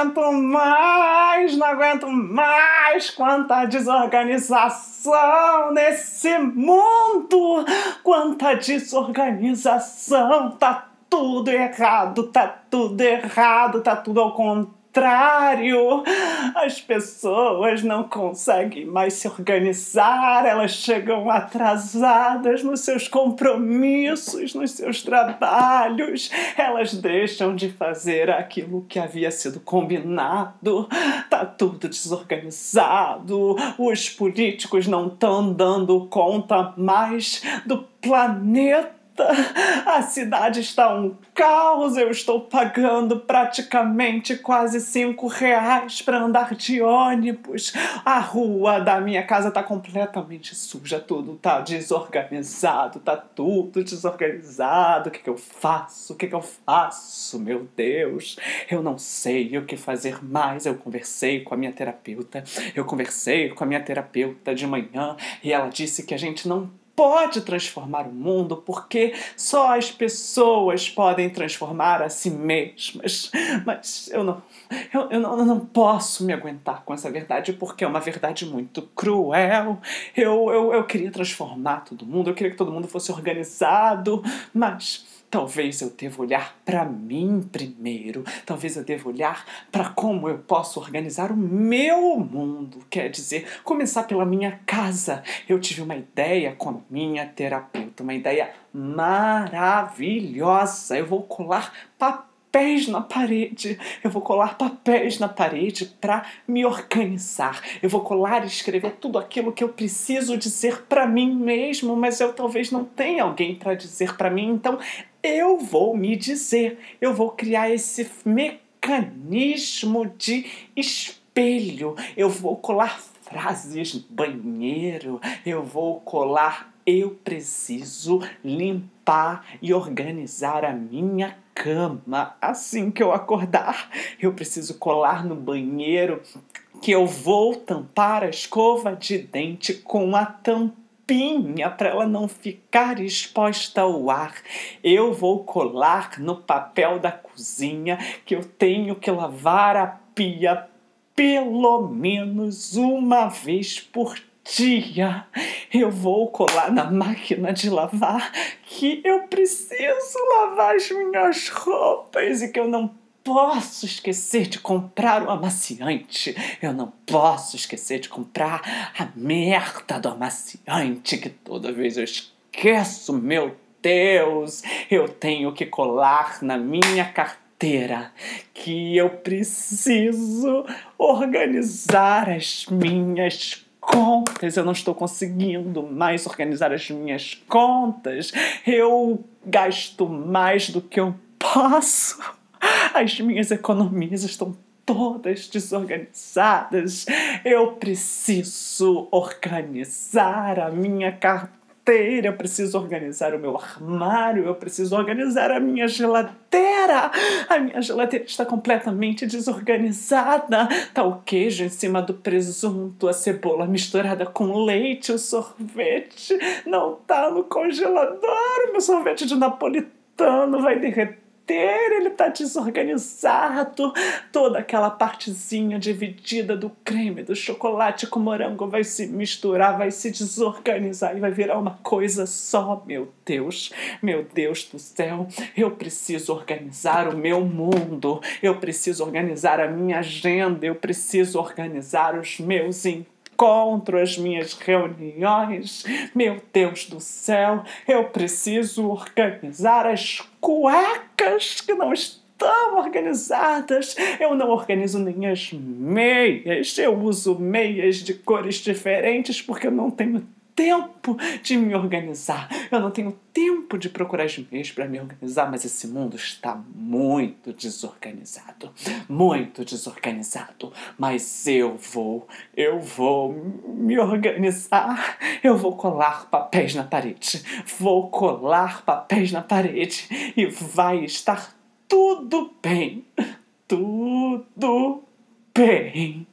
aguento mais, não aguento mais quanta desorganização nesse mundo, quanta desorganização, tá tudo errado, tá tudo errado, tá tudo ao contrário contrário. As pessoas não conseguem mais se organizar, elas chegam atrasadas nos seus compromissos, nos seus trabalhos, elas deixam de fazer aquilo que havia sido combinado. Tá tudo desorganizado, os políticos não estão dando conta mais do planeta a cidade está um caos. Eu estou pagando praticamente quase cinco reais para andar de ônibus. A rua da minha casa está completamente suja, tudo está desorganizado, está tudo desorganizado. O que, que eu faço? O que, que eu faço? Meu Deus, eu não sei o que fazer mais. Eu conversei com a minha terapeuta. Eu conversei com a minha terapeuta de manhã e ela disse que a gente não pode transformar o mundo porque só as pessoas podem transformar a si mesmas. Mas eu não, eu, eu, não, eu não posso me aguentar com essa verdade porque é uma verdade muito cruel. Eu, eu, eu queria transformar todo mundo, eu queria que todo mundo fosse organizado, mas Talvez eu deva olhar para mim primeiro. Talvez eu deva olhar para como eu posso organizar o meu mundo. Quer dizer, começar pela minha casa. Eu tive uma ideia com a minha terapeuta, uma ideia maravilhosa. Eu vou colar papel papéis na parede. Eu vou colar papéis na parede para me organizar. Eu vou colar e escrever tudo aquilo que eu preciso dizer para mim mesmo, mas eu talvez não tenha alguém para dizer para mim. Então eu vou me dizer. Eu vou criar esse mecanismo de espelho. Eu vou colar frases no banheiro. Eu vou colar eu preciso limpar e organizar a minha cama assim que eu acordar. Eu preciso colar no banheiro que eu vou tampar a escova de dente com a para ela não ficar exposta ao ar. Eu vou colar no papel da cozinha que eu tenho que lavar a pia pelo menos uma vez por dia eu vou colar na máquina de lavar que eu preciso lavar as minhas roupas e que eu não posso esquecer de comprar o amaciante. Eu não posso esquecer de comprar a merda do amaciante que toda vez eu esqueço, meu Deus, eu tenho que colar na minha carteira que eu preciso organizar as minhas contas, eu não estou conseguindo mais organizar as minhas contas, eu gasto mais do que eu posso, as minhas economias estão todas desorganizadas, eu preciso organizar a minha carteira eu preciso organizar o meu armário, eu preciso organizar a minha geladeira. A minha geladeira está completamente desorganizada. Tá o queijo em cima do presunto, a cebola misturada com leite, o sorvete não tá no congelador. O meu sorvete de napolitano vai derreter inteiro ele tá desorganizado. Toda aquela partezinha dividida do creme, do chocolate com morango vai se misturar, vai se desorganizar e vai virar uma coisa só. Meu Deus, meu Deus do céu, eu preciso organizar o meu mundo, eu preciso organizar a minha agenda, eu preciso organizar os meus encontros encontro, as minhas reuniões. Meu Deus do céu, eu preciso organizar as cuecas que não estão organizadas. Eu não organizo nem as meias. Eu uso meias de cores diferentes porque eu não tenho tempo de me organizar. Eu não tenho tempo de procurar as meias para me organizar, mas esse mundo está muito desorganizado. Muito desorganizado. Mas eu vou, eu vou me organizar. Eu vou colar papéis na parede. Vou colar papéis na parede e vai estar tudo bem. Tudo bem.